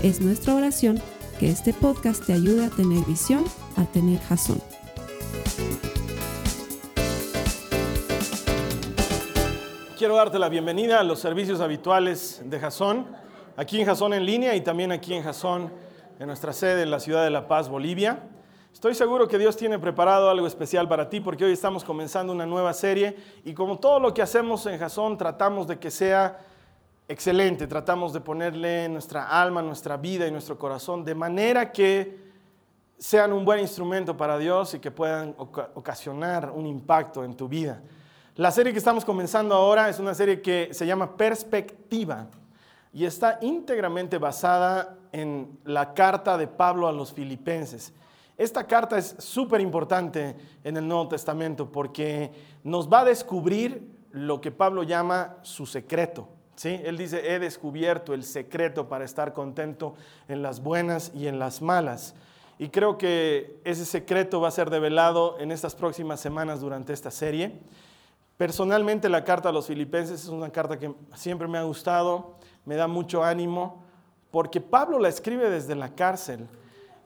Es nuestra oración que este podcast te ayude a tener visión, a tener jazón. Quiero darte la bienvenida a los servicios habituales de Jazón, aquí en Jazón en línea y también aquí en Jazón, en nuestra sede en la ciudad de La Paz, Bolivia. Estoy seguro que Dios tiene preparado algo especial para ti porque hoy estamos comenzando una nueva serie y como todo lo que hacemos en Jazón tratamos de que sea excelente, tratamos de ponerle nuestra alma, nuestra vida y nuestro corazón de manera que sean un buen instrumento para Dios y que puedan ocasionar un impacto en tu vida. La serie que estamos comenzando ahora es una serie que se llama Perspectiva y está íntegramente basada en la carta de Pablo a los filipenses. Esta carta es súper importante en el Nuevo Testamento porque nos va a descubrir lo que Pablo llama su secreto. ¿Sí? Él dice, he descubierto el secreto para estar contento en las buenas y en las malas. Y creo que ese secreto va a ser develado en estas próximas semanas durante esta serie. Personalmente la carta a los filipenses es una carta que siempre me ha gustado, me da mucho ánimo, porque Pablo la escribe desde la cárcel.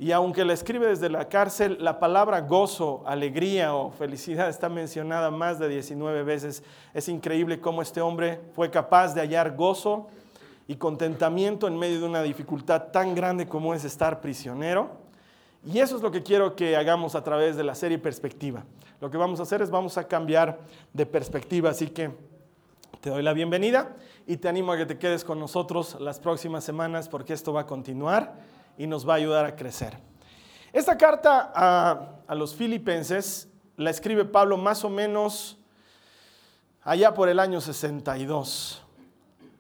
Y aunque la escribe desde la cárcel, la palabra gozo, alegría o felicidad está mencionada más de 19 veces. Es increíble cómo este hombre fue capaz de hallar gozo y contentamiento en medio de una dificultad tan grande como es estar prisionero. Y eso es lo que quiero que hagamos a través de la serie Perspectiva. Lo que vamos a hacer es vamos a cambiar de perspectiva, así que te doy la bienvenida y te animo a que te quedes con nosotros las próximas semanas porque esto va a continuar y nos va a ayudar a crecer. Esta carta a, los filipenses la escribe Pablo más o menos allá por el año 62.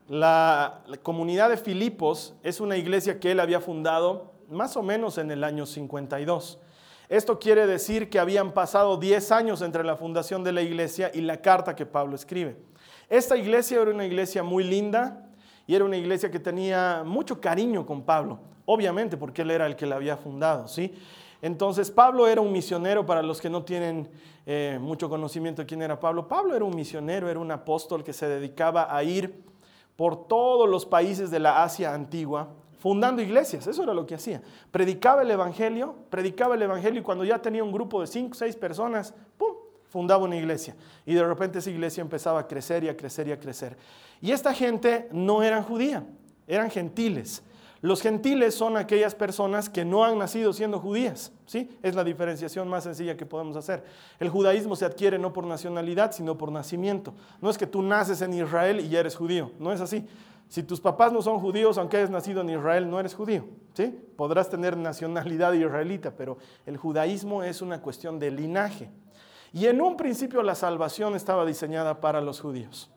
La, la, comunidad de Filipos es una iglesia que él había fundado más o menos en el año 52. Esto quiere decir que habían pasado 10 años entre la fundación de la iglesia y la carta que Pablo escribe. Esta iglesia era una iglesia muy linda y era una iglesia que tenía mucho cariño con Pablo obviamente porque él era el que la había fundado, ¿sí? Entonces Pablo era un misionero para los que no tienen eh, mucho conocimiento de quién era Pablo. Pablo era un misionero, era un apóstol que se dedicaba a ir por todos los países de la Asia antigua, fundando iglesias, eso era lo que hacía. Predicaba el Evangelio, predicaba el Evangelio y cuando ya tenía un grupo de cinco, seis personas, ¡pum! fundaba una iglesia. Y de repente esa iglesia empezaba a crecer y a crecer y a crecer. Y esta gente no eran judía, eran gentiles. Los gentiles son aquellas personas que no han nacido siendo judías. ¿sí? Es la diferenciación más sencilla que podemos hacer. El judaísmo se adquiere no por nacionalidad, sino por nacimiento. No es que tú naces en Israel y ya eres judío. No es así. Si tus papás no son judíos, aunque hayas nacido en Israel, no eres judío. ¿sí? Podrás tener nacionalidad israelita, pero el judaísmo es una cuestión de linaje. Y en un principio la salvación estaba diseñada para los judíos.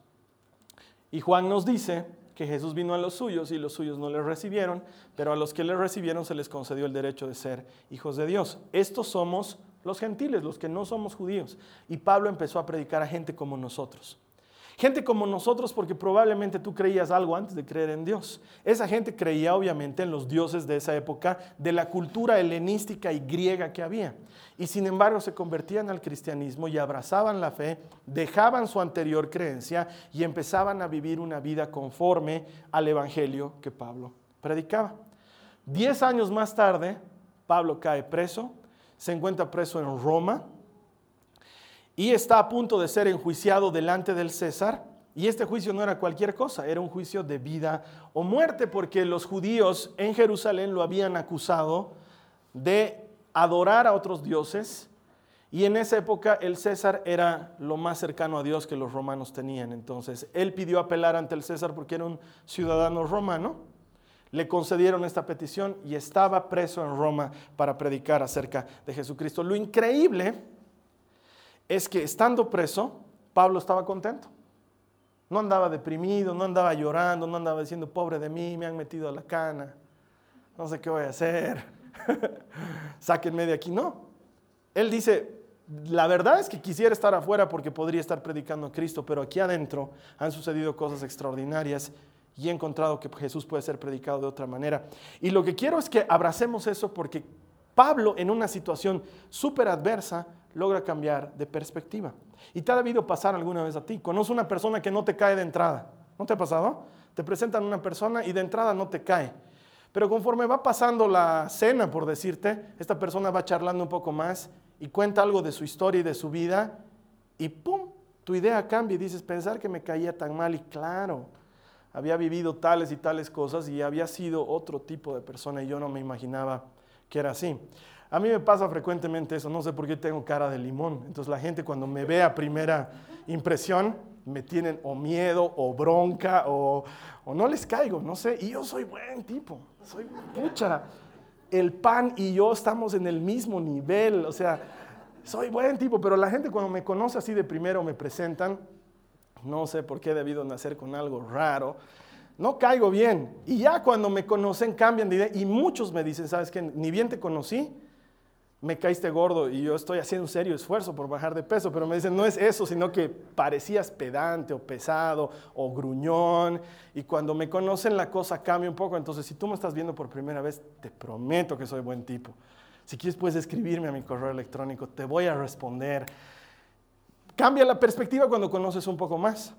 Y Juan nos dice que Jesús vino a los suyos y los suyos no le recibieron, pero a los que le recibieron se les concedió el derecho de ser hijos de Dios. Estos somos los gentiles, los que no somos judíos. Y Pablo empezó a predicar a gente como nosotros. Gente como nosotros porque probablemente tú creías algo antes de creer en Dios. Esa gente creía obviamente en los dioses de esa época, de la cultura helenística y griega que había. Y sin embargo se convertían al cristianismo y abrazaban la fe, dejaban su anterior creencia y empezaban a vivir una vida conforme al evangelio que Pablo predicaba. Diez años más tarde, Pablo cae preso, se encuentra preso en Roma y está a punto de ser enjuiciado delante del César. Y este juicio no era cualquier cosa, era un juicio de vida o muerte, porque los judíos en Jerusalén lo habían acusado de adorar a otros dioses. Y en esa época el César era lo más cercano a Dios que los romanos tenían. Entonces él pidió apelar ante el César porque era un ciudadano romano. Le concedieron esta petición y estaba preso en Roma para predicar acerca de Jesucristo. Lo increíble es que estando preso, Pablo estaba contento. No andaba deprimido, no andaba llorando, no andaba diciendo, pobre de mí, me han metido a la cana. no sé qué voy a hacer, sáquenme de aquí. No, él dice, la verdad es que quisiera estar afuera porque podría estar predicando a Cristo, pero aquí adentro han sucedido cosas extraordinarias y he encontrado que Jesús puede ser predicado de otra manera. Y lo que quiero es que abracemos eso porque Pablo en una situación súper adversa logra cambiar de perspectiva. Y te ha debido pasar alguna vez a ti. Conoce una persona que no te cae de entrada. ¿No te ha pasado? Te presentan una persona y de entrada no te cae. Pero conforme va pasando la cena, por decirte, esta persona va charlando un poco más y cuenta algo de su historia y de su vida y ¡pum! Tu idea cambia y dices, pensar que me caía tan mal y claro, había vivido tales y tales cosas y había sido otro tipo de persona y yo no me imaginaba que era así. A mí me pasa frecuentemente eso, no sé por qué tengo cara de limón. Entonces la gente cuando me ve a primera impresión me tienen o miedo o bronca o, o no les caigo, no sé. Y yo soy buen tipo, soy pucha. El pan y yo estamos en el mismo nivel, o sea, soy buen tipo, pero la gente cuando me conoce así de primero me presentan, no sé por qué he debido nacer con algo raro, no caigo bien. Y ya cuando me conocen cambian de idea y muchos me dicen, ¿sabes qué? Ni bien te conocí, me caíste gordo y yo estoy haciendo un serio esfuerzo por bajar de peso, pero me dicen, no es eso, sino que parecías pedante o pesado o gruñón y cuando me conocen la cosa cambia un poco, entonces si tú me estás viendo por primera vez, te prometo que soy buen tipo. Si quieres puedes escribirme a mi correo electrónico, te voy a responder. Cambia la perspectiva cuando conoces un poco más.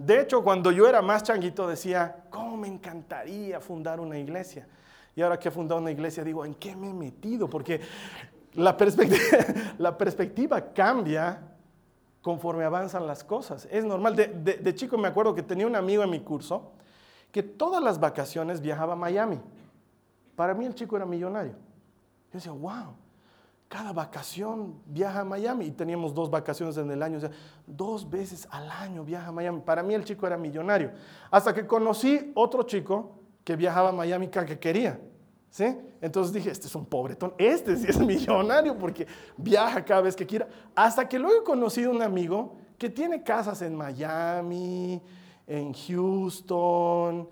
De hecho, cuando yo era más changuito decía, ¿cómo me encantaría fundar una iglesia? Y ahora que he fundado una iglesia digo, ¿en qué me he metido? Porque la perspectiva, cambia conforme avanzan las cosas. Es normal. De, chico me acuerdo que tenía un amigo en mi curso que todas las vacaciones viajaba a Miami. Para mí el chico era millonario. Yo decía, wow, cada vacación viaja a Miami. Y teníamos dos vacaciones en el año. Dos veces al año viaja a Miami. Para mí el chico era millonario. Hasta que conocí otro chico que viajaba a Miami cada que quería. ¿Sí? Entonces dije, este es un pobretón, este sí es millonario porque viaja cada vez que quiera. Hasta que luego he conocido un amigo que tiene casas en Miami, en Houston,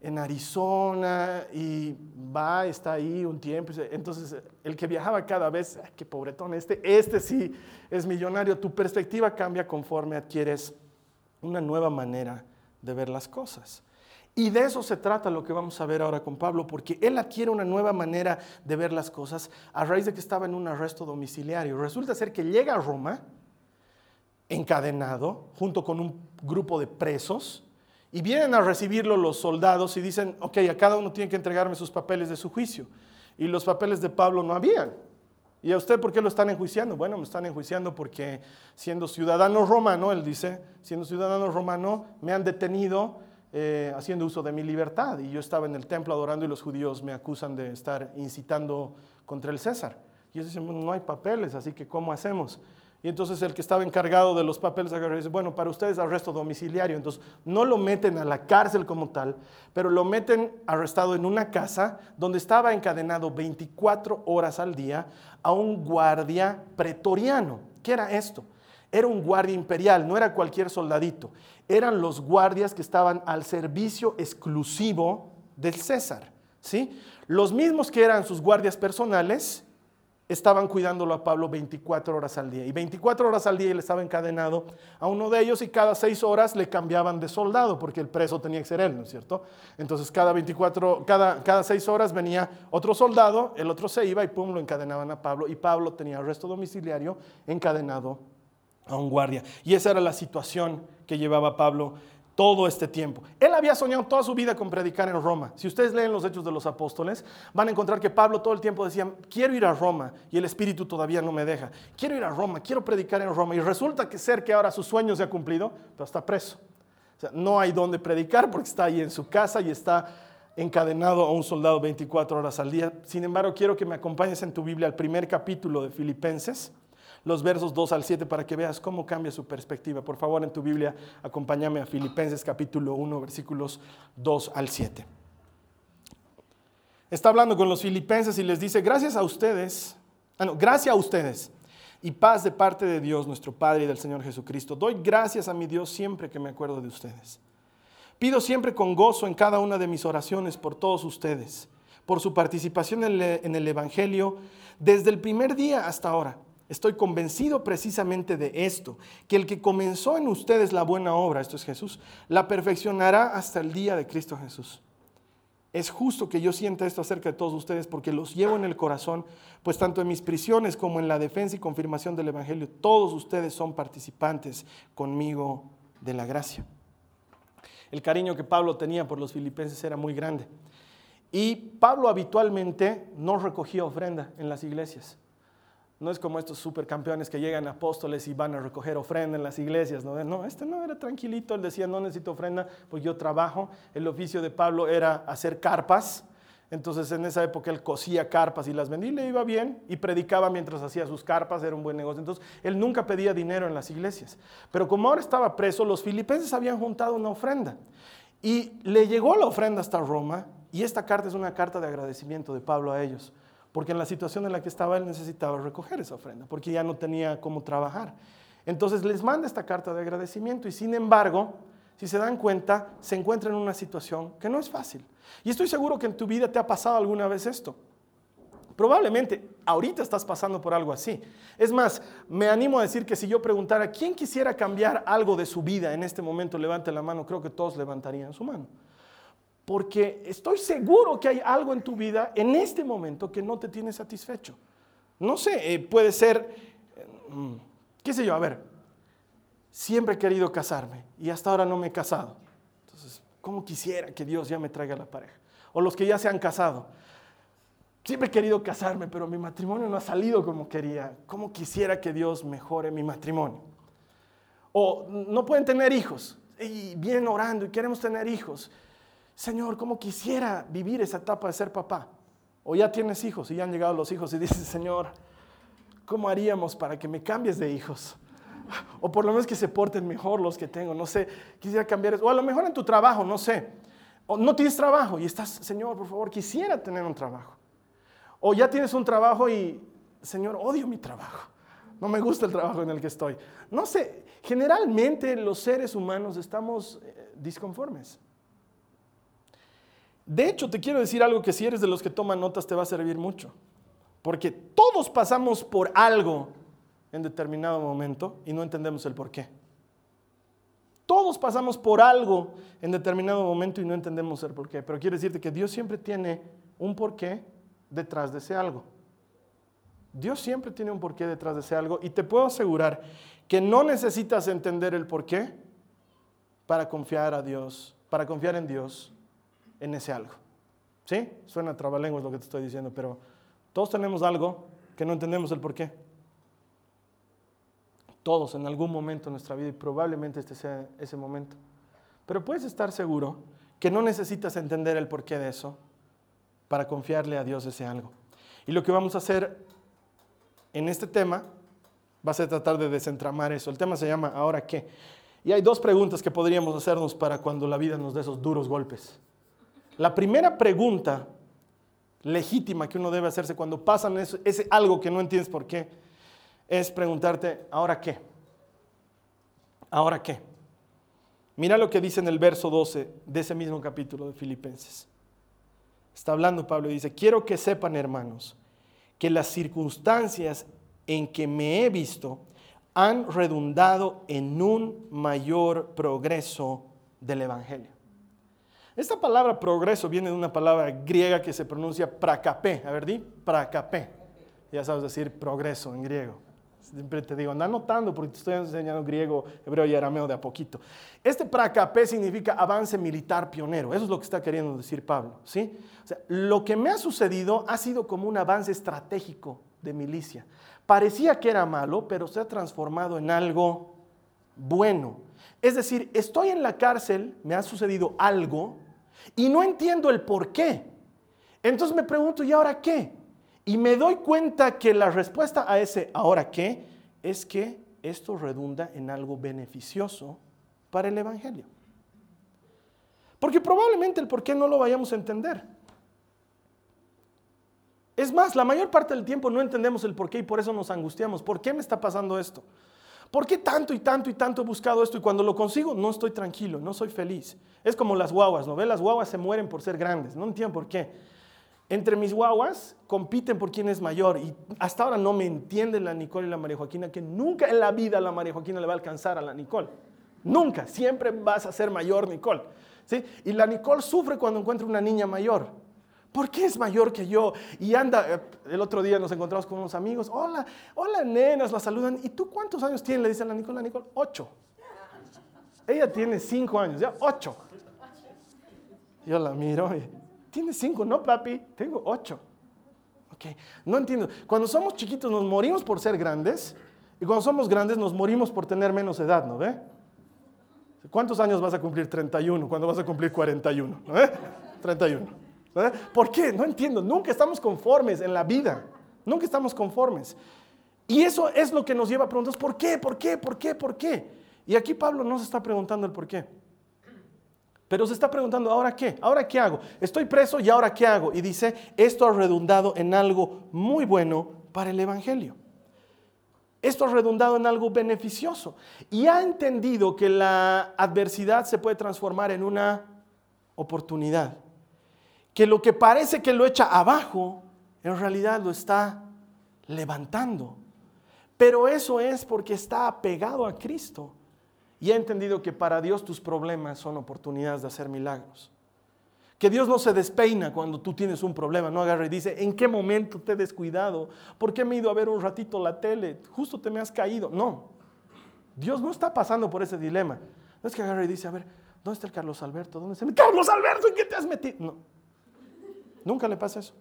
en Arizona y va, está ahí un tiempo. Entonces, el que viajaba cada vez, qué pobretón, este, este sí es millonario. Tu perspectiva cambia conforme adquieres una nueva manera de ver las cosas. Y de eso se trata lo que vamos a ver ahora con Pablo, porque él adquiere una nueva manera de ver las cosas a raíz de que estaba en un arresto domiciliario. Resulta ser que llega a Roma encadenado junto con un grupo de presos y vienen a recibirlo los soldados y dicen, ok, a cada uno tiene que entregarme sus papeles de su juicio. Y los papeles de Pablo no habían. ¿Y a usted por qué lo están enjuiciando? Bueno, me están enjuiciando porque siendo ciudadano romano, él dice, siendo ciudadano romano, me han detenido eh, haciendo uso de mi libertad. Y yo estaba en el templo adorando y los judíos me acusan de estar incitando contra el César. Y ellos dicen, no hay papeles, así que ¿cómo hacemos? Y entonces el que estaba encargado de los papeles dice, bueno, para ustedes arresto domiciliario. Entonces no lo meten a la cárcel como tal, pero lo meten arrestado en una casa donde estaba encadenado 24 horas al día a un guardia pretoriano. ¿Qué era esto? Era un guardia imperial, no era cualquier soldadito. Eran los guardias que estaban al servicio exclusivo del César. ¿sí? Los mismos que eran sus guardias personales estaban cuidándolo a Pablo 24 horas al día. Y 24 horas al día él estaba encadenado a uno de ellos y cada seis horas le cambiaban de soldado porque el preso tenía que ser él, ¿no es cierto? Entonces cada 24, cada, cada seis horas venía otro soldado, el otro se iba y pum, lo encadenaban a Pablo y Pablo tenía arresto domiciliario encadenado a un guardia. Y esa era la situación que llevaba Pablo todo este tiempo. Él había soñado toda su vida con predicar en Roma. Si ustedes leen los Hechos de los Apóstoles, van a encontrar que Pablo todo el tiempo decía, quiero ir a Roma y el Espíritu todavía no me deja. Quiero ir a Roma, quiero predicar en Roma. Y resulta que ser que ahora su sueño se ha cumplido, pero está preso. O sea, no hay donde predicar porque está ahí en su casa y está encadenado a un soldado 24 horas al día. Sin embargo, quiero que me acompañes en tu Biblia al primer capítulo de Filipenses los versos 2 al 7 para que veas cómo cambia su perspectiva. Por favor, en tu Biblia, acompáñame a Filipenses capítulo 1, versículos 2 al 7. Está hablando con los filipenses y les dice, gracias a ustedes, ah, gracias a ustedes y paz de parte de Dios, nuestro Padre y del Señor Jesucristo. Doy gracias a mi Dios siempre que me acuerdo de ustedes. Pido siempre con gozo en cada una de mis oraciones por todos ustedes por su participación en el Evangelio desde el primer día hasta ahora. Estoy convencido precisamente de esto, que el que comenzó en ustedes la buena obra, esto es Jesús, la perfeccionará hasta el día de Cristo Jesús. Es justo que yo sienta esto acerca de todos ustedes porque los llevo en el corazón, pues tanto en mis prisiones como en la defensa y confirmación del Evangelio, todos ustedes son participantes conmigo de la gracia. El cariño que Pablo tenía por los filipenses era muy grande. Y Pablo habitualmente no recogía ofrenda en las iglesias. No es como estos supercampeones que llegan apóstoles y van a recoger ofrenda en las iglesias. No, no, este no era tranquilito. Él decía, no necesito ofrenda, pues yo trabajo. El oficio de Pablo era hacer carpas. Entonces en esa época él cosía carpas y las vendía y le iba bien y predicaba mientras hacía sus carpas, era un buen negocio. Entonces él nunca pedía dinero en las iglesias. Pero como ahora estaba preso, los filipenses habían juntado una ofrenda. Y le llegó la ofrenda hasta Roma y esta carta es una carta de agradecimiento de Pablo a ellos porque en la situación en la que estaba él necesitaba recoger esa ofrenda, porque ya no tenía cómo trabajar. Entonces les manda esta carta de agradecimiento y sin embargo, si se dan cuenta, se encuentra en una situación que no es fácil. Y estoy seguro que en tu vida te ha pasado alguna vez esto. Probablemente ahorita estás pasando por algo así. Es más, me animo a decir que si yo preguntara quién quisiera cambiar algo de su vida en este momento, levante la mano, creo que todos levantarían su mano porque estoy seguro que hay algo en tu vida en este momento que no te tiene satisfecho. No sé, eh, puede ser, mm, qué sé yo, a ver, siempre he querido casarme y hasta ahora no me he casado. Entonces, ¿cómo quisiera que Dios ya me traiga la pareja? O los que ya se han casado. Siempre he querido casarme, pero mi matrimonio no ha salido como quería. ¿Cómo quisiera que Dios mejore mi matrimonio? O no pueden tener hijos y vienen orando y queremos tener hijos Señor, ¿cómo quisiera vivir esa etapa de ser papá? O ya tienes hijos y ya han llegado los hijos y dices, Señor, ¿cómo haríamos para que me cambies de hijos? O por lo menos que se porten mejor los que tengo, no sé, quisiera cambiar. O a lo mejor en tu trabajo, no sé. O no tienes trabajo y estás, Señor, por favor, quisiera tener un trabajo. O ya tienes un trabajo y, Señor, odio mi trabajo. No me gusta el trabajo en el que estoy. No sé, generalmente los seres humanos estamos eh, disconformes. De hecho, te quiero decir algo que si eres de los que toman notas te va a servir mucho. Porque todos pasamos por algo en determinado momento y no entendemos el por qué. Todos pasamos por algo en determinado momento y no entendemos el por qué. Pero quiero decirte que Dios siempre tiene un porqué detrás de ese algo. Dios siempre tiene un porqué detrás de ese algo y te puedo asegurar que no necesitas entender el porqué para confiar a Dios, para confiar en Dios en ese algo. ¿Sí? Suena trabalenguas lo que te estoy diciendo, pero todos tenemos algo que no entendemos el por qué. Todos en algún momento en nuestra vida y probablemente este sea ese momento. Pero puedes estar seguro que no necesitas entender el porqué de eso para confiarle a Dios ese algo. Y lo que vamos a hacer en este tema va a ser tratar de desentramar eso. El tema se llama ¿ahora qué? Y hay dos preguntas que podríamos hacernos para cuando la vida nos dé esos duros golpes. La primera pregunta legítima que uno debe hacerse cuando pasan ese algo que no entiendes por qué, es preguntarte, ¿ahora qué? ¿Ahora qué? Mira lo que dice en el verso 12 de ese mismo capítulo de Filipenses. Está hablando Pablo y dice, quiero que sepan hermanos, que las circunstancias en que me he visto han redundado en un mayor progreso del Evangelio. Esta palabra progreso viene de una palabra griega que se pronuncia prakapé. A ver, di, prakapé. Ya sabes decir progreso en griego. Siempre te digo, anda anotando porque te estoy enseñando griego, hebreo y arameo de a poquito. Este prakapé significa avance militar pionero. Eso es lo que está queriendo decir Pablo. ¿sí? O sea, lo que me ha sucedido ha sido como un avance estratégico de milicia. Parecía que era malo, pero se ha transformado en algo bueno. Es decir, estoy en la cárcel, me ha sucedido algo, y no entiendo el por qué. Entonces me pregunto, ¿y ahora qué? Y me doy cuenta que la respuesta a ese ahora qué es que esto redunda en algo beneficioso para el Evangelio. Porque probablemente el por qué no lo vayamos a entender. Es más, la mayor parte del tiempo no entendemos el por qué y por eso nos angustiamos. ¿Por qué me está pasando esto? ¿Por qué tanto y tanto y tanto he buscado esto y cuando lo consigo no estoy tranquilo, no soy feliz? Es como las guaguas, ¿no ve? Las guaguas se mueren por ser grandes, no entiendo por qué. entre mis guaguas compiten por quién es mayor y hasta ahora no me entienden la Nicole y la María Joaquina que nunca en la vida la María Joaquina le va a alcanzar a la Nicole. Nunca, siempre vas a ser mayor Nicole. ¿sí? Y la Nicole sufre cuando encuentra una niña mayor. ¿Por qué es mayor que yo? Y anda, eh, el otro día nos encontramos con unos amigos, hola, hola nenas, la saludan. ¿Y tú cuántos años tienes? Le dice a la Nicole, la Nicole, ocho. Ella tiene cinco años, ya, ocho. Yo la miro y, ¿tienes cinco? No, papi, tengo ocho. Ok, no entiendo. Cuando somos chiquitos nos morimos por ser grandes y cuando somos grandes nos morimos por tener menos edad, ¿no ve? ¿Cuántos años vas a cumplir? 31, cuando vas a cumplir 41, ¿no ve? 31. ¿Por qué? No entiendo. Nunca estamos conformes en la vida. Nunca estamos conformes. Y eso es lo que nos lleva a preguntar, ¿por qué? ¿Por qué? ¿Por qué? ¿Por qué? Y aquí Pablo no se está preguntando el por qué. Pero se está preguntando, ¿ahora qué? ¿Ahora qué hago? Estoy preso y ahora qué hago? Y dice, esto ha redundado en algo muy bueno para el Evangelio. Esto ha redundado en algo beneficioso. Y ha entendido que la adversidad se puede transformar en una oportunidad que lo que parece que lo echa abajo, en realidad lo está levantando. Pero eso es porque está apegado a Cristo y ha entendido que para Dios tus problemas son oportunidades de hacer milagros. Que Dios no se despeina cuando tú tienes un problema, no agarra y dice, ¿en qué momento te he descuidado? ¿Por qué me he ido a ver un ratito la tele? Justo te me has caído. No, Dios no está pasando por ese dilema. No es que agarra y dice, a ver, ¿dónde está el Carlos Alberto? ¿Dónde está Carlos Alberto? ¿En qué te has metido? No, Nunca le pasa eso.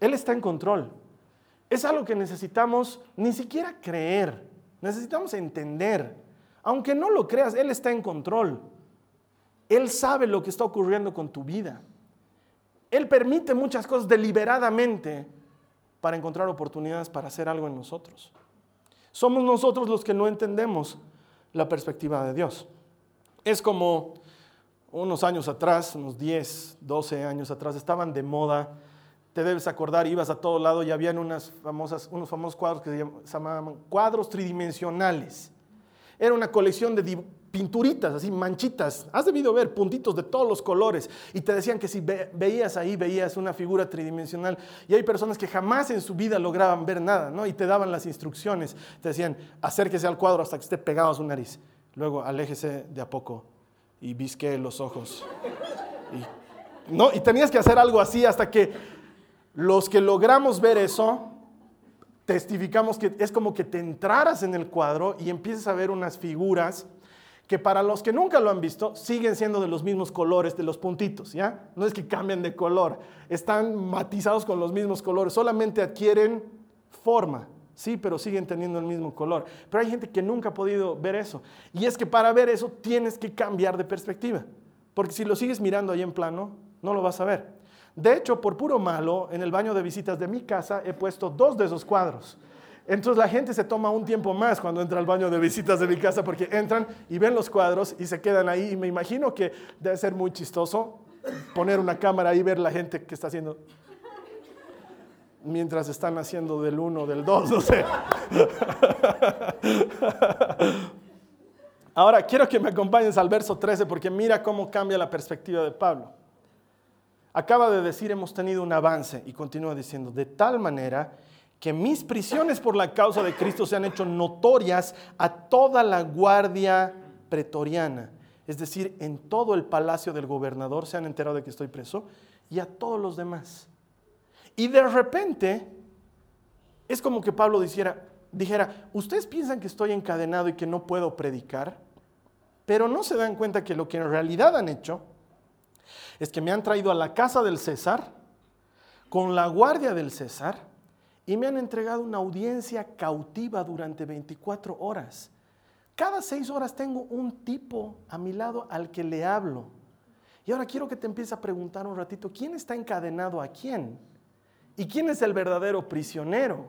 Él está en control. Es algo que necesitamos ni siquiera creer, necesitamos entender. Aunque no lo creas, Él está en control. Él sabe lo que está ocurriendo con tu vida. Él permite muchas cosas deliberadamente para encontrar oportunidades para hacer algo en nosotros. Somos nosotros los que no entendemos la perspectiva de Dios. Es como unos años atrás, unos 10, 12 años atrás, estaban de moda. Te debes acordar, ibas a todo lado y habían unas famosas, unos famosos cuadros que se llamaban cuadros tridimensionales. Era una colección de pinturitas, así manchitas. Has debido ver puntitos de todos los colores. Y te decían que si veías ahí, veías una figura tridimensional. Y hay personas que jamás en su vida lograban ver nada, ¿no? Y te daban las instrucciones. Te decían, acérquese al cuadro hasta que esté pegado a su nariz. Luego, aléjese de a poco y visqué los ojos. Y, no, y tenías que hacer algo así hasta que los que logramos ver eso, testificamos que es como que te entraras en el cuadro y empieces a ver unas figuras que para los que nunca lo han visto siguen siendo de los mismos colores de los puntitos, ¿ya? No es que cambien de color, están matizados con los mismos colores, solamente adquieren forma. Sí, pero siguen teniendo el mismo color. Pero hay gente que nunca ha podido ver eso. Y es que para ver eso tienes que cambiar de perspectiva. Porque si lo sigues mirando ahí en plano, no lo vas a ver. De hecho, por puro malo, en el baño de visitas de mi casa he puesto dos de esos cuadros. Entonces la gente se toma un tiempo más cuando entra al baño de visitas de mi casa porque entran y ven los cuadros y se quedan ahí. Y me imagino que debe ser muy chistoso poner una cámara y ver la gente que está haciendo mientras están haciendo del uno, del dos, no sé. Ahora quiero que me acompañes al verso 13 porque mira cómo cambia la perspectiva de Pablo. Acaba de decir hemos tenido un avance y continúa diciendo, de tal manera que mis prisiones por la causa de Cristo se han hecho notorias a toda la guardia pretoriana. Es decir, en todo el palacio del gobernador se han enterado de que estoy preso y a todos los demás. Y de repente es como que Pablo dijera, dijera, ustedes piensan que estoy encadenado y que no puedo predicar, pero no se dan cuenta que lo que en realidad han hecho es que me han traído a la casa del César, con la guardia del César, y me han entregado una audiencia cautiva durante 24 horas. Cada seis horas tengo un tipo a mi lado al que le hablo. Y ahora quiero que te empieces a preguntar un ratito, ¿quién está encadenado a quién? ¿Y quién es el verdadero prisionero?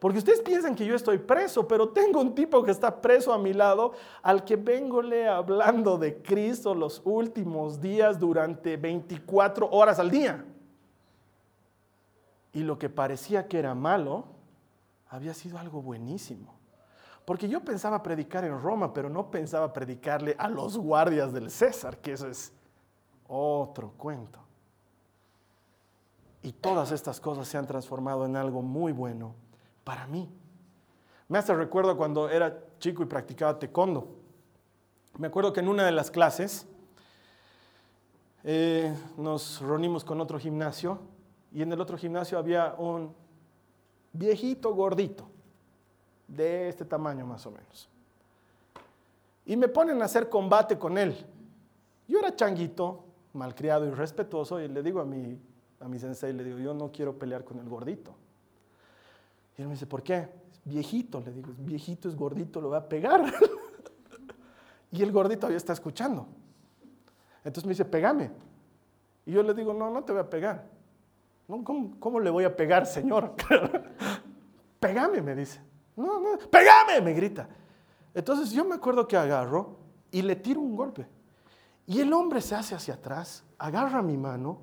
Porque ustedes piensan que yo estoy preso, pero tengo un tipo que está preso a mi lado al que vengole hablando de Cristo los últimos días durante 24 horas al día. Y lo que parecía que era malo había sido algo buenísimo. Porque yo pensaba predicar en Roma, pero no pensaba predicarle a los guardias del César, que eso es otro cuento. Y todas estas cosas se han transformado en algo muy bueno para mí. Me hace recuerdo cuando era chico y practicaba taekwondo. Me acuerdo que en una de las clases eh, nos reunimos con otro gimnasio y en el otro gimnasio había un viejito gordito, de este tamaño más o menos. Y me ponen a hacer combate con él. Yo era changuito, malcriado y respetuoso, y le digo a mi, a mi sensei, le digo, yo no quiero pelear con el gordito. Y él me dice, ¿por qué? viejito, le digo, viejito es gordito, lo va a pegar. y el gordito ya está escuchando. Entonces me dice, pégame. Y yo le digo, no, no te voy a pegar. ¿cómo, le voy a pegar, señor? pégame, me dice. No, no, pégame, me grita. Entonces yo me acuerdo que agarro y le tiro un golpe. Y el hombre se hace hacia atrás, agarra mi mano,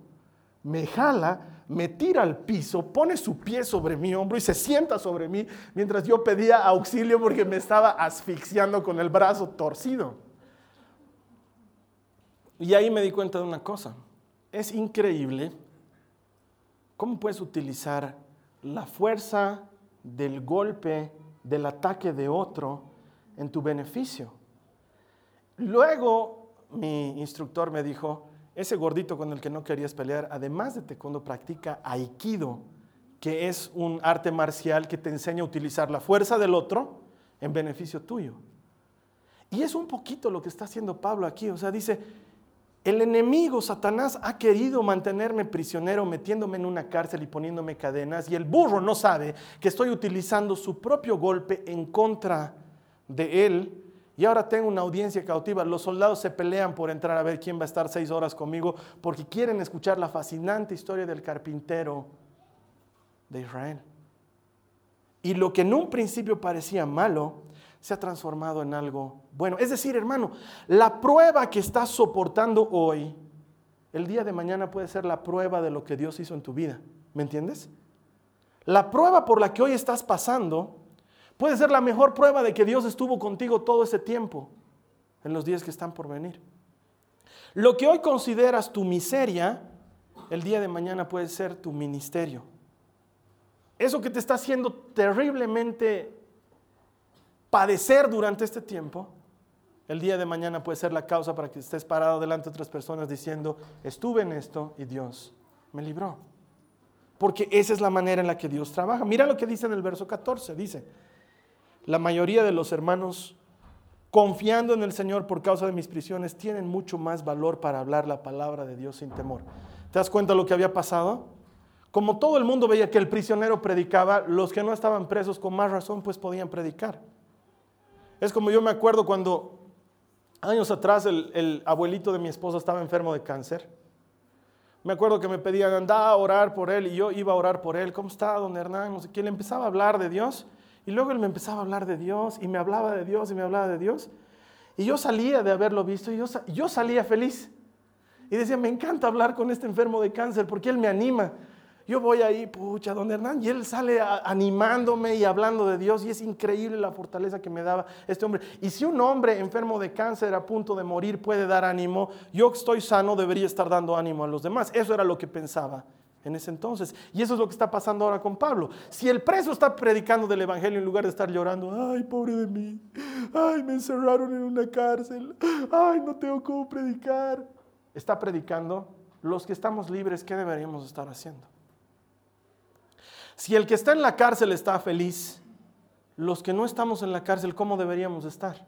me jala, me tira al piso, pone su pie sobre mi hombro y se sienta sobre mí mientras yo pedía auxilio porque me estaba asfixiando con el brazo torcido. Y ahí me di cuenta de una cosa. Es increíble cómo puedes utilizar la fuerza del golpe, del ataque de otro en tu beneficio. Luego mi instructor me dijo, ese gordito con el que no querías pelear, además de taekwondo, practica aikido, que es un arte marcial que te enseña a utilizar la fuerza del otro en beneficio tuyo. Y es un poquito lo que está haciendo Pablo aquí. O sea, dice, el enemigo, Satanás, ha querido mantenerme prisionero, metiéndome en una cárcel y poniéndome cadenas, y el burro no sabe que estoy utilizando su propio golpe en contra de él y ahora tengo una audiencia cautiva. Los soldados se pelean por entrar a ver quién va a estar seis horas conmigo porque quieren escuchar la fascinante historia del carpintero de Israel. Y lo que en un principio parecía malo se ha transformado en algo bueno. Es decir, hermano, la prueba que estás soportando hoy, el día de mañana puede ser la prueba de lo que Dios hizo en tu vida. ¿Me entiendes? La prueba por la que hoy estás pasando Puede ser la mejor prueba de que Dios estuvo contigo todo ese tiempo, en los días que están por venir. Lo que hoy consideras tu miseria, el día de mañana puede ser tu ministerio. Eso que te está haciendo terriblemente padecer durante este tiempo, el día de mañana puede ser la causa para que estés parado delante de otras personas diciendo, estuve en esto y Dios me libró. Porque esa es la manera en la que Dios trabaja. Mira lo que dice en el verso 14. Dice, la mayoría de los hermanos, confiando en el Señor por causa de mis prisiones, tienen mucho más valor para hablar la palabra de Dios sin temor. ¿Te das cuenta de lo que había pasado? Como todo el mundo veía que el prisionero predicaba, los que no estaban presos con más razón pues podían predicar. Es como yo me acuerdo cuando años atrás el, abuelito de mi esposa estaba enfermo de cáncer. Me acuerdo que me pedían, anda a orar por él y yo iba a orar por él. ¿Cómo está, don Hernán? No sé quién. Le empezaba a hablar de Dios y luego él me empezaba a hablar de Dios y me hablaba de Dios y me hablaba de Dios. Y yo salía de haberlo visto y yo, salía feliz. Y decía, me encanta hablar con este enfermo de cáncer porque él me anima. Yo voy ahí, pucha, don Hernán, y él sale animándome y hablando de Dios, y es increíble la fortaleza que me daba este hombre. Y si un hombre enfermo de cáncer a punto de morir puede dar ánimo, yo que estoy sano debería estar dando ánimo a los demás. Eso era lo que pensaba en ese entonces. Y eso es lo que está pasando ahora con Pablo. Si el preso está predicando del Evangelio en lugar de estar llorando, ay, pobre de mí, ay, me encerraron en una cárcel, ay, no tengo cómo predicar, está predicando, los que estamos libres, ¿qué deberíamos estar haciendo? Si el que está en la cárcel está feliz, los que no estamos en la cárcel, ¿cómo deberíamos estar?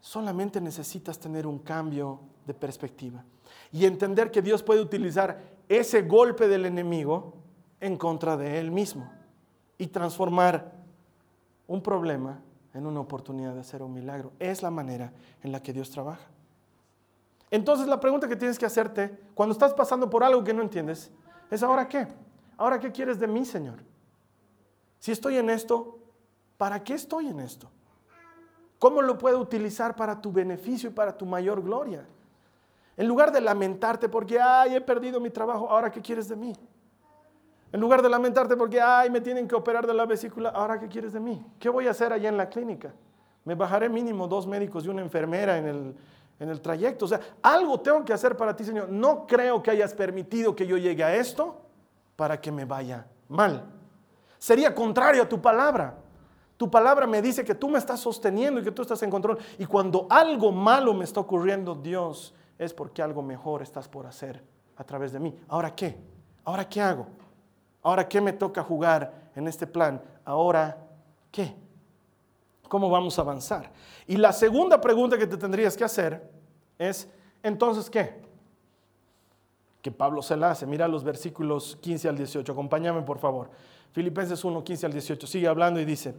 Solamente necesitas tener un cambio de perspectiva y entender que Dios puede utilizar ese golpe del enemigo en contra de él mismo y transformar un problema en una oportunidad de hacer un milagro. Es la manera en la que Dios trabaja. Entonces la pregunta que tienes que hacerte cuando estás pasando por algo que no entiendes es, ¿ahora qué? ¿Ahora qué quieres de mí, Señor? Si estoy en esto, ¿para qué estoy en esto? ¿Cómo lo puedo utilizar para tu beneficio y para tu mayor gloria? En lugar de lamentarte porque, ay, he perdido mi trabajo, ahora qué quieres de mí? En lugar de lamentarte porque, ay, me tienen que operar de la vesícula, ahora qué quieres de mí? ¿Qué voy a hacer allá en la clínica? Me bajaré mínimo dos médicos y una enfermera en el, en el trayecto. O sea, algo tengo que hacer para ti, Señor. No creo que hayas permitido que yo llegue a esto para que me vaya mal. Sería contrario a tu palabra. Tu palabra me dice que tú me estás sosteniendo y que tú estás en control. Y cuando algo malo me está ocurriendo, Dios, es porque algo mejor estás por hacer a través de mí. Ahora qué? ¿Ahora qué hago? ¿Ahora qué me toca jugar en este plan? ¿Ahora qué? ¿Cómo vamos a avanzar? Y la segunda pregunta que te tendrías que hacer es, entonces, ¿qué? Que Pablo se la hace. Mira los versículos 15 al 18. Acompáñame, por favor. Filipenses 1, 15 al 18. Sigue hablando y dice,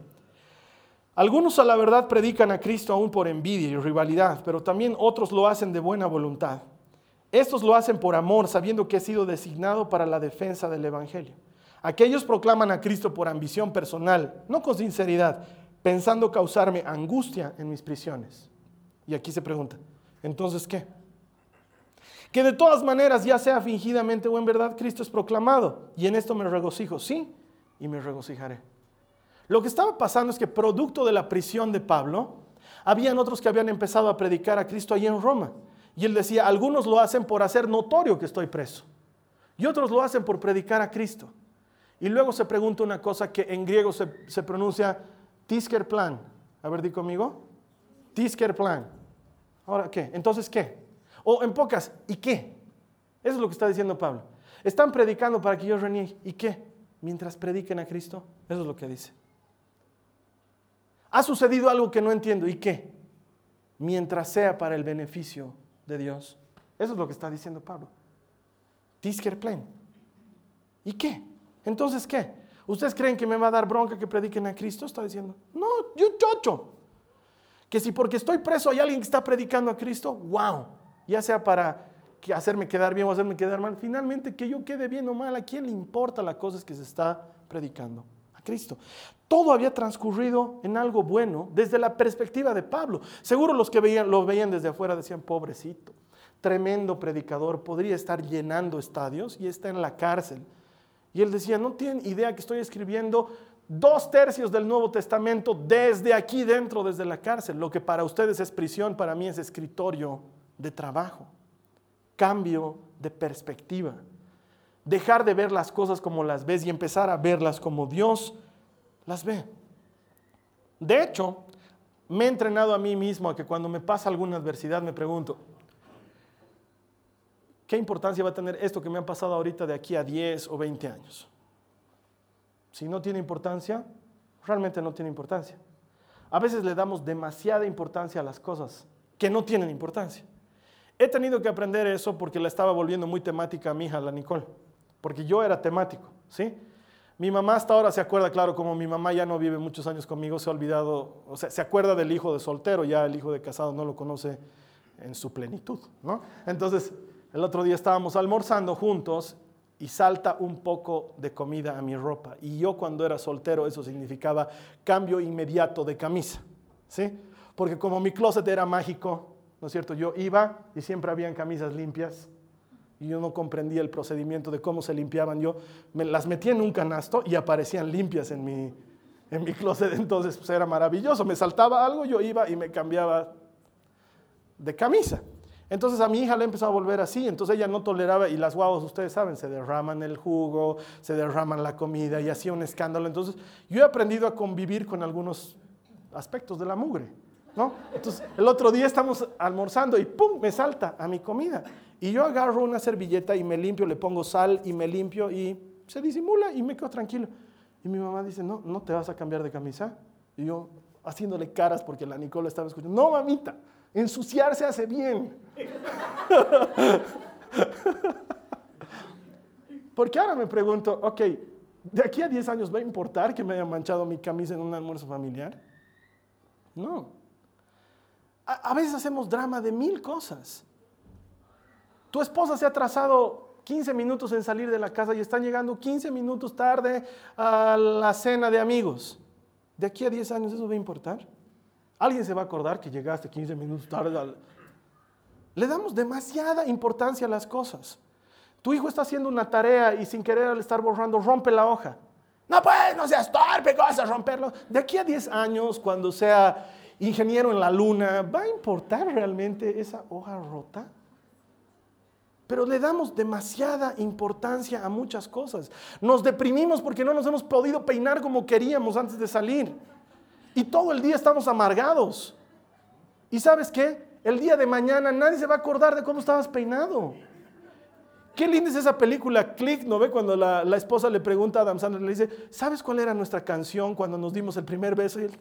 algunos a la verdad predican a Cristo aún por envidia y rivalidad, pero también otros lo hacen de buena voluntad. Estos lo hacen por amor, sabiendo que he sido designado para la defensa del Evangelio. Aquellos proclaman a Cristo por ambición personal, no con sinceridad, pensando causarme angustia en mis prisiones. Y aquí se pregunta, entonces ¿qué? Que de todas maneras, ya sea fingidamente o en verdad, Cristo es proclamado. Y en esto me regocijo, sí, y me regocijaré. Lo que estaba pasando es que producto de la prisión de Pablo, habían otros que habían empezado a predicar a Cristo allí en Roma. Y él decía, algunos lo hacen por hacer notorio que estoy preso. Y otros lo hacen por predicar a Cristo. Y luego se pregunta una cosa que en griego se, pronuncia Tisker plan. A ver, di conmigo. Tisker plan. Ahora, ¿qué? Entonces, ¿qué? O en pocas, ¿y qué? Eso es lo que está diciendo Pablo. Están predicando para que yo reniegue. ¿Y qué? Mientras prediquen a Cristo. Eso es lo que dice. Ha sucedido algo que no entiendo. ¿Y qué? Mientras sea para el beneficio de Dios. Eso es lo que está diciendo Pablo. Tisker plan. ¿Y qué? Entonces, ¿qué? ¿Ustedes creen que me va a dar bronca que prediquen a Cristo? Está diciendo, no, yo chocho. Que si porque estoy preso hay alguien que está predicando a Cristo, wow, ya sea para hacerme quedar bien o hacerme quedar mal, finalmente que yo quede bien o mal, ¿a quién le importa la cosa que se está predicando? Cristo. Todo había transcurrido en algo bueno desde la perspectiva de Pablo. Seguro los que veían, lo veían desde afuera decían, pobrecito, tremendo predicador, podría estar llenando estadios y está en la cárcel y él decía, no tienen idea que estoy escribiendo dos tercios del Nuevo Testamento desde aquí dentro, desde la cárcel. Lo que para ustedes es prisión, para mí es escritorio de trabajo. Cambio de perspectiva. Dejar de ver las cosas como las ves y empezar a verlas como Dios las ve. De hecho, me he entrenado a mí mismo a que cuando me pasa alguna adversidad me pregunto, ¿qué importancia va a tener esto que me ha pasado ahorita de aquí a 10 o 20 años? Si no tiene importancia, realmente no tiene importancia. A veces le damos demasiada importancia a las cosas que no tienen importancia. He tenido que aprender eso porque la estaba volviendo muy temática a mi hija, la Nicole, porque yo era temático, ¿sí? Mi mamá hasta ahora se acuerda, claro, como mi mamá ya no vive muchos años conmigo, se ha olvidado, o sea, se acuerda del hijo de soltero, ya el hijo de casado no lo conoce en su plenitud, ¿no? Entonces, el otro día estábamos almorzando juntos y salta un poco de comida a mi ropa. Y yo cuando era soltero eso significaba cambio inmediato de camisa, ¿sí? Porque como mi closet era mágico, ¿no es cierto? Yo iba y siempre habían camisas limpias y yo no comprendía el procedimiento de cómo se limpiaban. Yo me las metía en un canasto y aparecían limpias en mi, en mi closet, entonces pues, era maravilloso. Me saltaba algo, yo iba y me cambiaba de camisa. Entonces a mi hija le empezó a volver así, entonces ella no toleraba, y las guavas, ustedes saben, se derraman el jugo, se derraman la comida y hacía un escándalo. Entonces yo he aprendido a convivir con algunos aspectos de la mugre, ¿no? Entonces el otro día estamos almorzando y ¡pum! me salta a mi comida. Y yo agarro una servilleta y me limpio, le pongo sal y me limpio y se disimula y me quedo tranquilo. Y mi mamá dice, no, no te vas a cambiar de camisa. Y yo haciéndole caras porque la Nicola estaba escuchando, no mamita, Ensuciarse hace bien. Porque ahora me pregunto, ok, ¿de aquí a 10 años va a importar que me haya manchado mi camisa en un almuerzo familiar? No. A, a veces hacemos drama de mil cosas. Tu esposa se ha atrasado 15 minutos en salir de la casa y están llegando 15 minutos tarde a la cena de amigos. ¿De aquí a 10 años eso va a importar? Alguien se va a acordar que llegaste 15 minutos tarde. Le damos demasiada importancia a las cosas. Tu hijo está haciendo una tarea y sin querer al estar borrando rompe la hoja. No pues, no seas torpe, ¿cómo vas a romperlo? De aquí a 10 años, cuando sea ingeniero en la luna, ¿va a importar realmente esa hoja rota? Pero le damos demasiada importancia a muchas cosas. Nos deprimimos porque no nos hemos podido peinar como queríamos antes de salir. Y todo el día estamos amargados. ¿Y sabes qué? El día de mañana nadie se va a acordar de cómo estabas peinado. Qué linda es esa película, Click, ¿no ve? Cuando la, esposa le pregunta a Adam Sandler, le dice, ¿sabes cuál era nuestra canción cuando nos dimos el primer beso? Y él,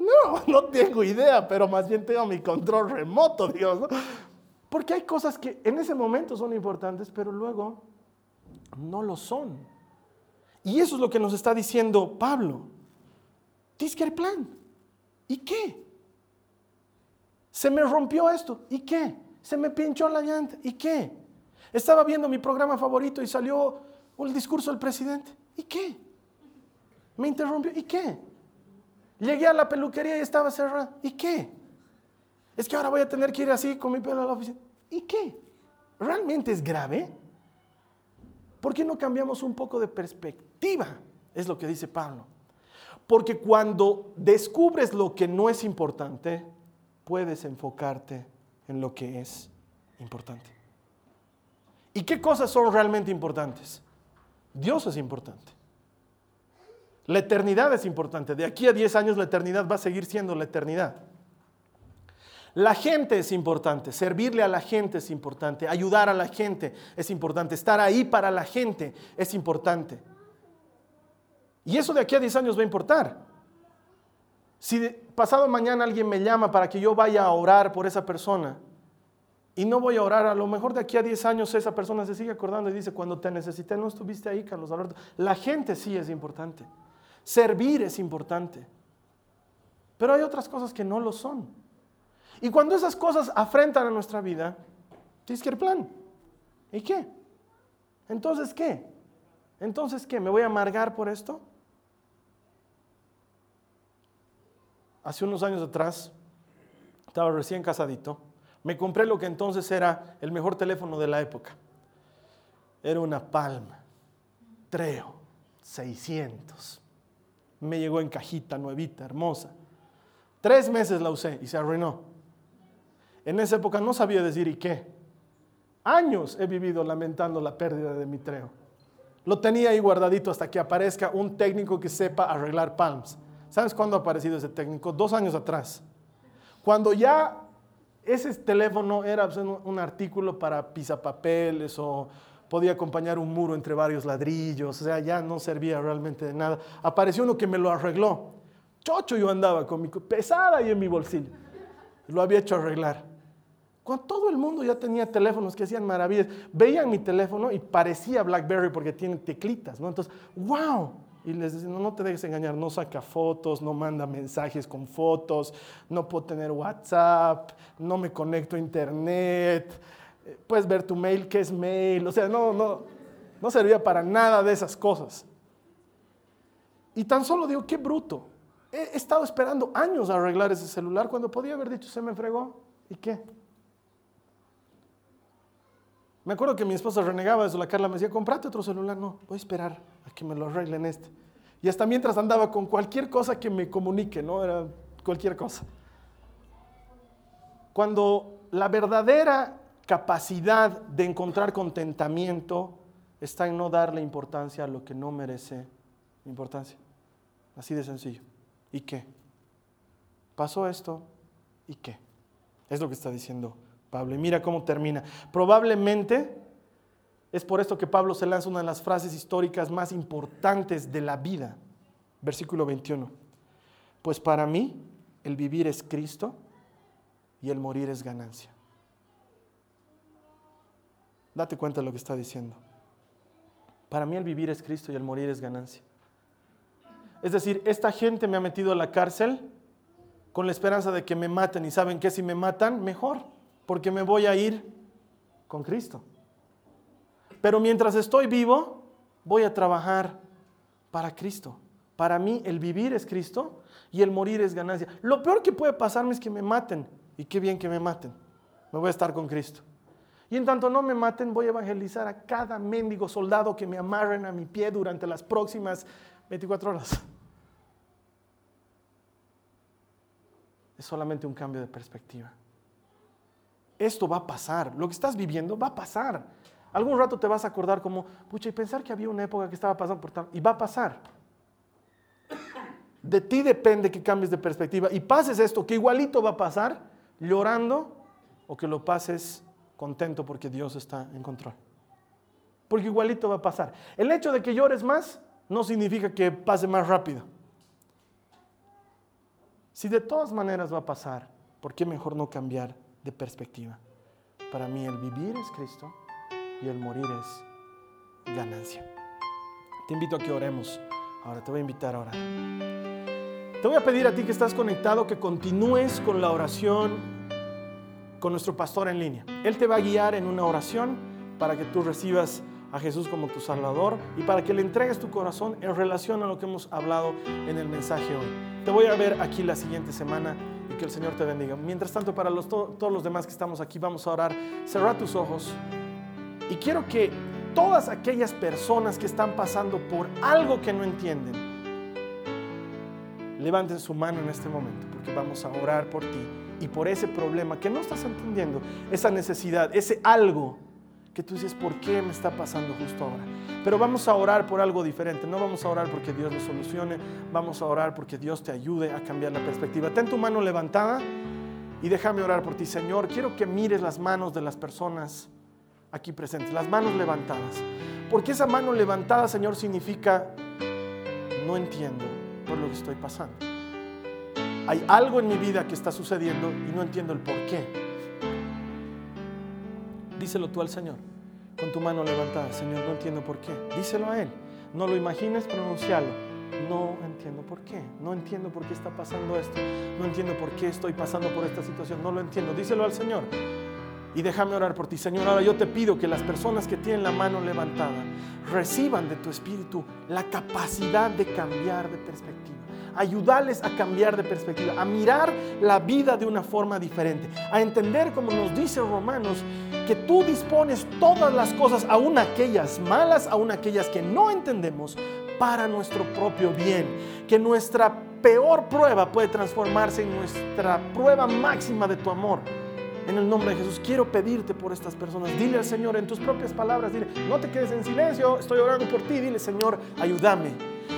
no, no tengo idea, pero más bien tengo mi control remoto, Dios. ¿no? Porque hay cosas que en ese momento son importantes, pero luego no lo son. Y eso es lo que nos está diciendo Pablo. Tienes que el plan. ¿Y qué? Se me rompió esto. ¿Y qué? Se me pinchó la llanta. ¿Y qué? Estaba viendo mi programa favorito y salió el discurso del presidente. ¿Y qué? Me interrumpió. ¿Y qué? Llegué a la peluquería y estaba cerrada. ¿Y qué? Es que ahora voy a tener que ir así con mi pelo a la oficina. ¿Y qué? ¿Realmente es grave? ¿Por qué no cambiamos un poco de perspectiva? Es lo que dice Pablo. Porque cuando descubres lo que no es importante, puedes enfocarte en lo que es importante. ¿Y qué cosas son realmente importantes? Dios es importante. La eternidad es importante. De aquí a 10 años la eternidad va a seguir siendo la eternidad. La gente es importante, servirle a la gente es importante, ayudar a la gente es importante, estar ahí para la gente es importante. Y eso de aquí a 10 años va a importar. Si pasado mañana alguien me llama para que yo vaya a orar por esa persona y no voy a orar, a lo mejor de aquí a 10 años esa persona se sigue acordando y dice, cuando te necesité no estuviste ahí, Carlos Alberto. La gente sí es importante. Servir es importante. Pero hay otras cosas que no lo son. Y cuando esas cosas afrentan a nuestra vida, tienes que ir plan. ¿Y qué? Entonces, ¿qué? Entonces, ¿qué? ¿Me voy a amargar por esto? Hace unos años atrás, estaba recién casadito, me compré lo que entonces era el mejor teléfono de la época. Era una Palma, Treo, 600. Me llegó en cajita, nuevita, hermosa. Tres meses la usé y se arruinó. En esa época no sabía decir y qué. Años he vivido lamentando la pérdida de mi treo. Lo tenía ahí guardadito hasta que aparezca un técnico que sepa arreglar palms. ¿Sabes cuándo ha aparecido ese técnico? Dos años atrás. Cuando ya ese teléfono era pues, un artículo para pisapapeles o podía acompañar un muro entre varios ladrillos, o sea, ya no servía realmente de nada. Apareció uno que me lo arregló. Chocho yo andaba con mi pesada ahí en mi bolsillo. Lo había hecho arreglar. Cuando todo el mundo ya tenía teléfonos que hacían maravillas, veían mi teléfono y parecía BlackBerry porque tiene teclitas, ¿no? Entonces, wow. Y les decían, no, no te dejes engañar, no saca fotos, no manda mensajes con fotos, no puedo tener WhatsApp, no me conecto a internet, puedes ver tu mail, ¿qué es mail? O sea, no, no, no servía para nada de esas cosas. Y tan solo digo, qué bruto. He estado esperando años a arreglar ese celular cuando podía haber dicho, se me fregó. ¿Y qué? Me acuerdo que mi esposa renegaba de la Carla me decía, comprate otro celular. No, voy a esperar a que me lo arreglen este. Y hasta mientras andaba con cualquier cosa que me comunique, ¿no? Era cualquier cosa. Cuando la verdadera capacidad de encontrar contentamiento está en no darle importancia a lo que no merece importancia. Así de sencillo. ¿Y qué? Pasó esto, ¿y qué? Es lo que está diciendo Pablo. Y mira cómo termina. Probablemente es por esto que Pablo se lanza una de las frases históricas más importantes de la vida. Versículo 21. Pues para mí el vivir es Cristo y el morir es ganancia. Date cuenta de lo que está diciendo. Para mí el vivir es Cristo y el morir es ganancia. Es decir, esta gente me ha metido a la cárcel con la esperanza de que me maten y saben que si me matan, mejor porque me voy a ir con Cristo. Pero mientras estoy vivo, voy a trabajar para Cristo. Para mí el vivir es Cristo y el morir es ganancia. Lo peor que puede pasarme es que me maten. Y qué bien que me maten. Me voy a estar con Cristo. Y en tanto no me maten, voy a evangelizar a cada mendigo soldado que me amarren a mi pie durante las próximas 24 horas. es solamente un cambio de perspectiva. Esto va a pasar, lo que estás viviendo va a pasar. Algún rato te vas a acordar como, pucha, y pensar que había una época que estaba pasando por tal, y va a pasar. De ti depende que cambies de perspectiva y pases esto, que igualito va a pasar, llorando, o que lo pases contento porque Dios está en control. Porque igualito va a pasar. El hecho de que llores más no significa que pase más rápido. Si de todas maneras va a pasar, ¿por qué mejor no cambiar de perspectiva? Para mí el vivir es Cristo y el morir es ganancia. Te invito a que oremos. Ahora te voy a invitar a orar. Te voy a pedir a ti que estás conectado que continúes con la oración con nuestro pastor en línea. Él te va a guiar en una oración para que tú recibas a Jesús como tu Salvador y para que le entregues tu corazón en relación a lo que hemos hablado en el mensaje hoy. Te voy a ver aquí la siguiente semana y que el Señor te bendiga. Mientras tanto, para los, todos los demás que estamos aquí, vamos a orar. Cerra tus ojos y quiero que todas aquellas personas que están pasando por algo que no entienden, levanten su mano en este momento porque vamos a orar por ti y por ese problema que no estás entendiendo, esa necesidad, ese algo que tú dices, ¿por qué me está pasando justo ahora? Pero vamos a orar por algo diferente, no vamos a orar porque Dios lo solucione, vamos a orar porque Dios te ayude a cambiar la perspectiva. Ten tu mano levantada y déjame orar por ti, Señor. Quiero que mires las manos de las personas aquí presentes, las manos levantadas. Porque esa mano levantada, Señor, significa, no entiendo por lo que estoy pasando. Hay algo en mi vida que está sucediendo y no entiendo el por qué. Díselo tú al Señor, con tu mano levantada. Señor, no entiendo por qué. Díselo a Él. No lo imagines, pronuncialo. No entiendo por qué. No entiendo por qué está pasando esto. No entiendo por qué estoy pasando por esta situación. No lo entiendo. Díselo al Señor. Y déjame orar por ti, Señor. Ahora yo te pido que las personas que tienen la mano levantada reciban de tu espíritu la capacidad de cambiar de perspectiva ayudarles a cambiar de perspectiva, a mirar la vida de una forma diferente, a entender, como nos dice Romanos, que tú dispones todas las cosas, aun aquellas malas, aun aquellas que no entendemos, para nuestro propio bien, que nuestra peor prueba puede transformarse en nuestra prueba máxima de tu amor. En el nombre de Jesús, quiero pedirte por estas personas. Dile al Señor en tus propias palabras, dile, no te quedes en silencio, estoy orando por ti. Dile, Señor, ayúdame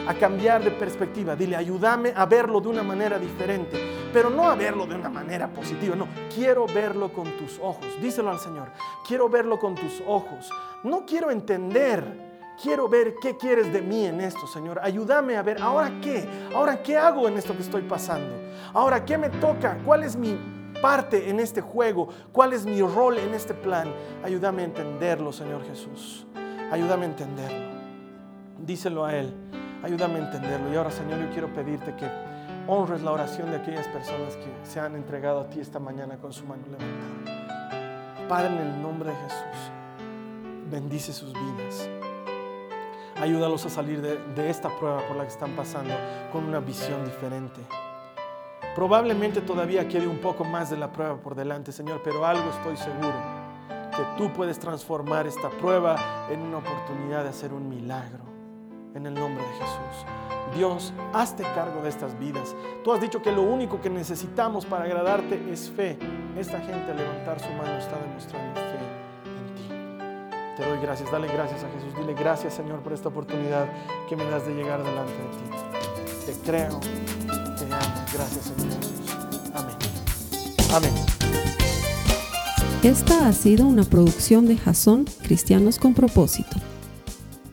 a cambiar de perspectiva. Dile, ayúdame a verlo de una manera diferente, pero no a verlo de una manera positiva. No, quiero verlo con tus ojos. Díselo al Señor, quiero verlo con tus ojos. No quiero entender. Quiero ver qué quieres de mí en esto, Señor. Ayúdame a ver, ¿ahora qué? ¿Ahora qué hago en esto que estoy pasando? ¿Ahora qué me toca? ¿Cuál es mi parte en este juego? ¿Cuál es mi rol en este plan? Ayúdame a entenderlo, Señor Jesús. Ayúdame a entenderlo. Díselo a Él. Ayúdame a entenderlo. Y ahora, Señor, yo quiero pedirte que honres la oración de aquellas personas que se han entregado a ti esta mañana con su mano levantada. Padre, en el nombre de Jesús, bendice sus vidas. Ayúdalos a salir de, de esta prueba por la que están pasando con una visión diferente. Probablemente todavía quede un poco más de la prueba por delante, Señor, pero algo estoy seguro, que tú puedes transformar esta prueba en una oportunidad de hacer un milagro en el nombre de Jesús. Dios, hazte cargo de estas vidas. Tú has dicho que lo único que necesitamos para agradarte es fe. Esta gente al levantar su mano está demostrando fe en ti. Te doy gracias, dale gracias a Jesús. Dile gracias Señor por esta oportunidad que me das de llegar delante de ti. Te creo, te amo. Gracias Señor Jesús. Amén. Amén. Esta ha sido una producción de Jason Cristianos con propósito.